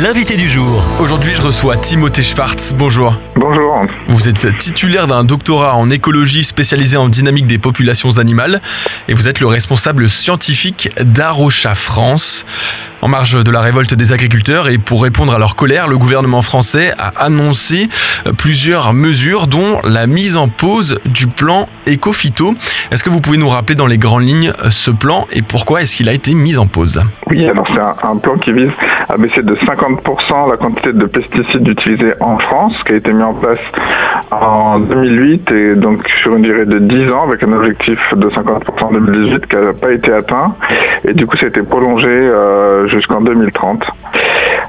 l'invité du jour. Aujourd'hui, je reçois Timothée Schwartz. Bonjour. Bonjour. Vous êtes titulaire d'un doctorat en écologie spécialisé en dynamique des populations animales et vous êtes le responsable scientifique d'Arocha France. En marge de la révolte des agriculteurs et pour répondre à leur colère, le gouvernement français a annoncé plusieurs mesures dont la mise en pause du plan Ecofito. Est-ce que vous pouvez nous rappeler dans les grandes lignes ce plan et pourquoi est-ce qu'il a été mis en pause? Oui, alors c'est un, un, plan qui vise à baisser de 50% la quantité de pesticides utilisés en France, qui a été mis en place en 2008 et donc sur une durée de 10 ans avec un objectif de 50% en 2018 qui n'a pas été atteint. Et du coup, ça a été prolongé euh, jusqu'en 2030.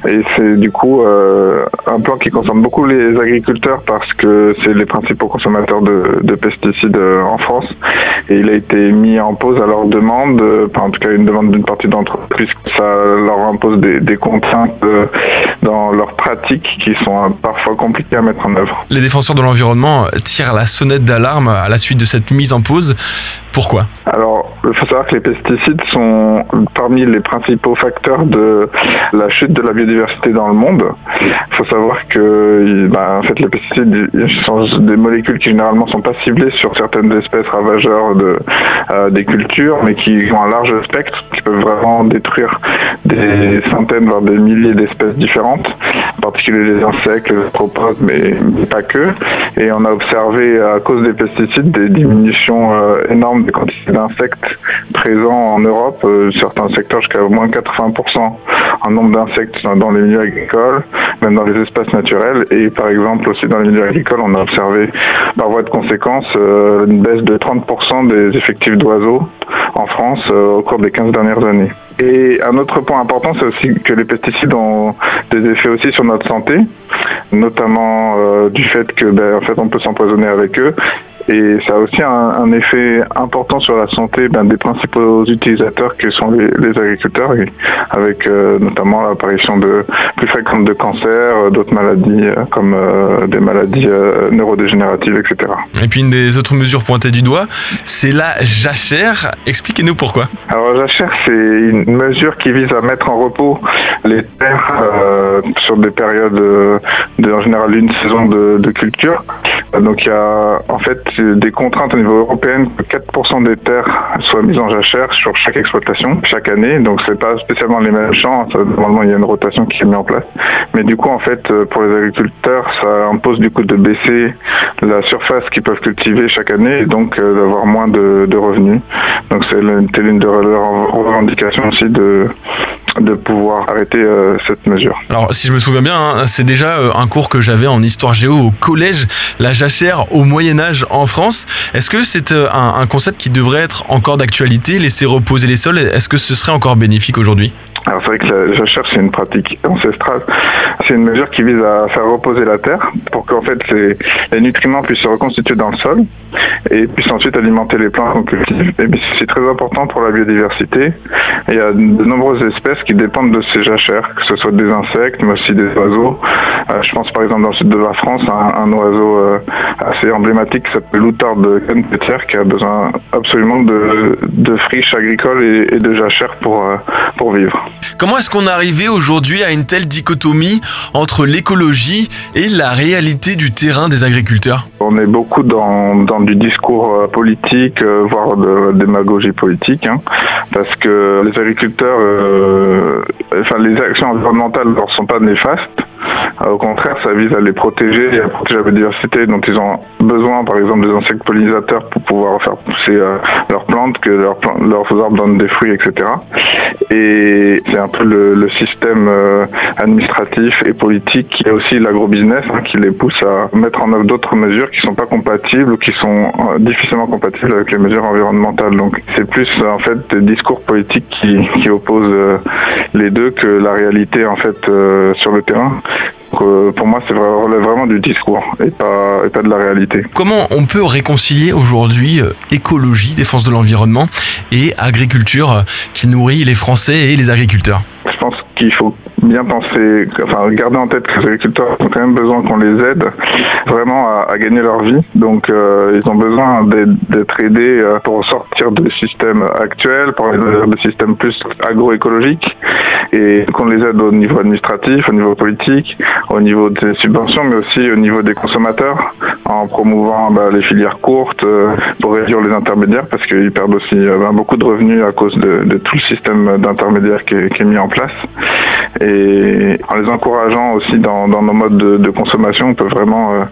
Et c'est du coup euh, un plan qui concerne beaucoup les agriculteurs parce que c'est les principaux consommateurs de, de, pesticides euh, en France. Et il a été mis en pause à leur demande, euh, en tout cas une demande d'une partie d'entre ça leur impose des, contraintes dans leurs pratiques qui sont parfois compliquées à mettre en œuvre. Les défenseurs de l'environnement tirent la sonnette d'alarme à la suite de cette mise en pause. Pourquoi? Alors, il faut savoir que les pesticides sont parmi les principaux facteurs de la chute de la biodiversité dans le monde. Il faut savoir que bah, en fait, les pesticides sont des molécules qui généralement sont pas ciblées sur certaines espèces ravageurs de, euh, des cultures, mais qui ont un large spectre, qui peuvent vraiment détruire des centaines, voire des milliers d'espèces différentes, en particulier les insectes, les mais, mais, pas que. Et on a observé, à cause des pesticides, des diminutions euh, énormes des quantités d'insectes présents en Europe, euh, certains secteurs jusqu'à au moins 80% en nombre d'insectes dans les milieux agricoles, même dans les espaces naturels. Et par exemple aussi dans les milieux agricoles, on a observé par voie de conséquence euh, une baisse de 30% des effectifs d'oiseaux en France euh, au cours des 15 dernières années. Et un autre point important, c'est aussi que les pesticides ont des effets aussi sur notre santé, notamment du fait que ben, en fait on peut s'empoisonner avec eux. Et ça a aussi un, un, effet important sur la santé ben, des principaux utilisateurs que sont les, les agriculteurs, et avec euh, notamment l'apparition de plus fréquente de cancers, euh, d'autres maladies euh, comme des maladies neurodégénératives, etc. Et puis une des autres mesures pointées du doigt, c'est la jachère. Expliquez-nous pourquoi. Alors la jachère, c'est une mesure qui vise à mettre en repos les terres sur des périodes de, en général une saison de, de culture. Donc il y a en fait des contraintes au niveau européen que 4% des terres soient mises en jachère sur chaque exploitation chaque année. Donc c'est pas spécialement les mêmes champs. Normalement il y a une rotation qui est mise en place. Mais du coup en fait pour les agriculteurs ça impose du coup de baisser la surface qu'ils peuvent cultiver chaque année et donc euh, d'avoir moins de, revenus. Donc c'est l'une de leurs revendications aussi de de pouvoir arrêter euh, cette mesure. Alors si je me souviens bien, hein, c'est déjà euh, un cours que j'avais en histoire géo au collège, la jachère au Moyen Âge en France. Est-ce que c'est euh, un, un concept qui devrait être encore d'actualité, laisser reposer les sols? Est-ce que ce serait encore bénéfique aujourd'hui? Alors c'est vrai que la jachère c'est une pratique ancestrale. C'est une mesure qui vise à faire reposer la terre pour qu'en fait les, les, nutriments puissent se reconstituer dans le sol et puissent ensuite alimenter les plantes qu'on cultive. Et c'est très important pour la biodiversité. Il y a de nombreuses espèces qui dépendent de ces jachères, que ce soit des insectes, mais aussi des oiseaux. Euh, je pense par exemple dans le sud de la France un, un oiseau euh, assez emblématique qui s'appelle l'outarde canepetière qui a besoin absolument de, de friches agricoles et, et de jachères pour, euh, pour vivre. Comment est-ce qu'on est arrivé aujourd'hui à une telle dichotomie entre l'écologie et la réalité du terrain des agriculteurs? On est beaucoup dans, du discours politique, euh, voire de démagogie politique, hein, parce que les agriculteurs, euh, enfin les actions environnementales ne sont pas néfastes. Au contraire, ça vise à les protéger et à protéger la biodiversité dont ils ont besoin, par exemple des insectes pollinisateurs pour pouvoir faire pousser euh, leurs plantes, que leurs, leurs arbres donnent des fruits, etc. Et c'est un peu le, système euh, administratif et politique est aussi l'agrobusiness hein, qui les pousse à mettre en œuvre d'autres mesures qui sont pas compatibles ou qui sont euh, difficilement compatibles avec les mesures environnementales. Donc c'est plus en fait des discours politiques qui, qui opposent les deux que la réalité en fait sur le terrain. Donc, pour moi, c'est relève vraiment du discours et pas, et pas de la réalité. Comment on peut réconcilier aujourd'hui euh, écologie, défense de l'environnement et agriculture euh, qui nourrit les Français et les agriculteurs? Je pense qu'il faut bien penser, enfin garder en tête que les agriculteurs ont quand même besoin qu'on les aide vraiment à, gagner leur vie. Donc euh, ils ont besoin d'être aidés euh, pour sortir du système actuel, pour des systèmes plus agroécologiques et qu'on les aide au niveau administratif, au niveau politique, au niveau des subventions, mais aussi au niveau des consommateurs en promouvant bah, les filières courtes euh, pour réduire les intermédiaires parce qu'ils perdent aussi bah, beaucoup de revenus à cause de, de tout le système d'intermédiaires qui, qui, est mis en place et en les encourageant aussi dans, nos modes de, consommation, on peut vraiment euh,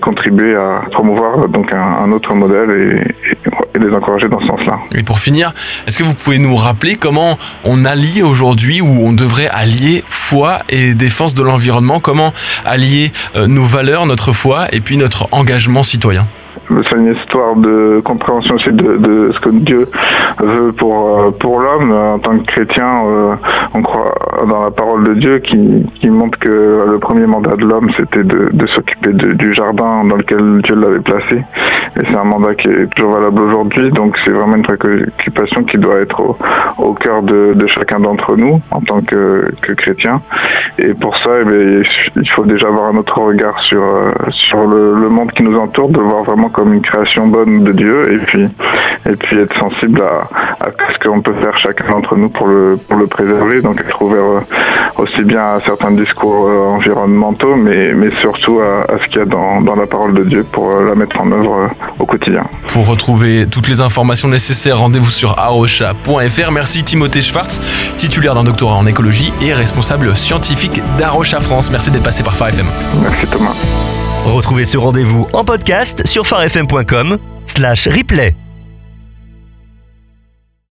contribuer à promouvoir donc un, autre modèle et, et, les encourager dans ce sens-là. Et pour finir, est-ce que vous pouvez nous rappeler comment on allie aujourd'hui ou on devrait allier foi et défense de l'environnement? Comment allier euh, nos valeurs, notre foi et puis notre engagement citoyen? C'est une histoire de compréhension aussi de, ce que Dieu veut pour euh, pour l'homme. En tant que chrétien, euh, on croit dans la parole de Dieu qui, qui montre que le premier mandat de l'homme, c'était de, de s'occuper du jardin dans lequel Dieu l'avait placé. Et c'est un mandat qui est toujours valable aujourd'hui. Donc c'est vraiment une préoccupation qui doit être au, cœur de, chacun d'entre nous en tant que, que chrétien. Et pour ça, eh il faut déjà avoir un autre regard sur euh, sur le monde qui nous entoure, de voir vraiment comme une création bonne de Dieu et puis et puis être sensible à, à ce qu'on peut faire chacun d'entre nous pour le pour le préserver donc être ouvert euh, aussi bien à certains discours euh, environnementaux mais mais surtout à, à ce qu'il y a dans, dans la parole de Dieu pour euh, la mettre en œuvre au quotidien. Pour retrouver toutes les informations nécessaires, rendez-vous sur arocha.fr. Merci Timothée Schwartz, titulaire d'un doctorat en écologie et responsable scientifique d'Arocha France. Merci d'être passé par Phare FM. Merci Thomas. Retrouvez ce rendez-vous en podcast sur farfm.com slash replay.